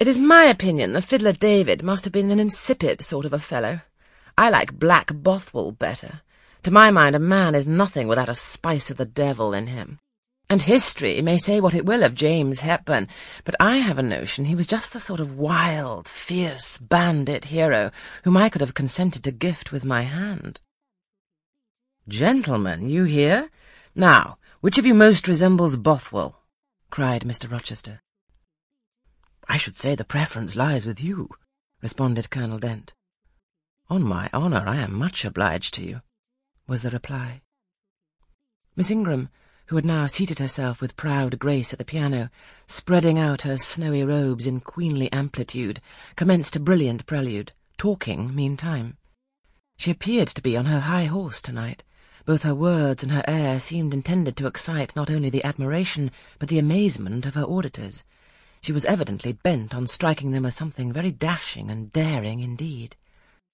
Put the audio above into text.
It is my opinion the fiddler David must have been an insipid sort of a fellow. I like Black Bothwell better. To my mind, a man is nothing without a spice of the devil in him. And history may say what it will of James Hepburn, but I have a notion he was just the sort of wild, fierce, bandit hero whom I could have consented to gift with my hand. Gentlemen, you hear? Now, which of you most resembles Bothwell? cried Mr. Rochester. I should say the preference lies with you, responded Colonel Dent. On my honour, I am much obliged to you, was the reply. Miss Ingram, who had now seated herself with proud grace at the piano, spreading out her snowy robes in queenly amplitude, commenced a brilliant prelude, talking meantime. She appeared to be on her high horse tonight. Both her words and her air seemed intended to excite not only the admiration, but the amazement of her auditors. She was evidently bent on striking them as something very dashing and daring indeed.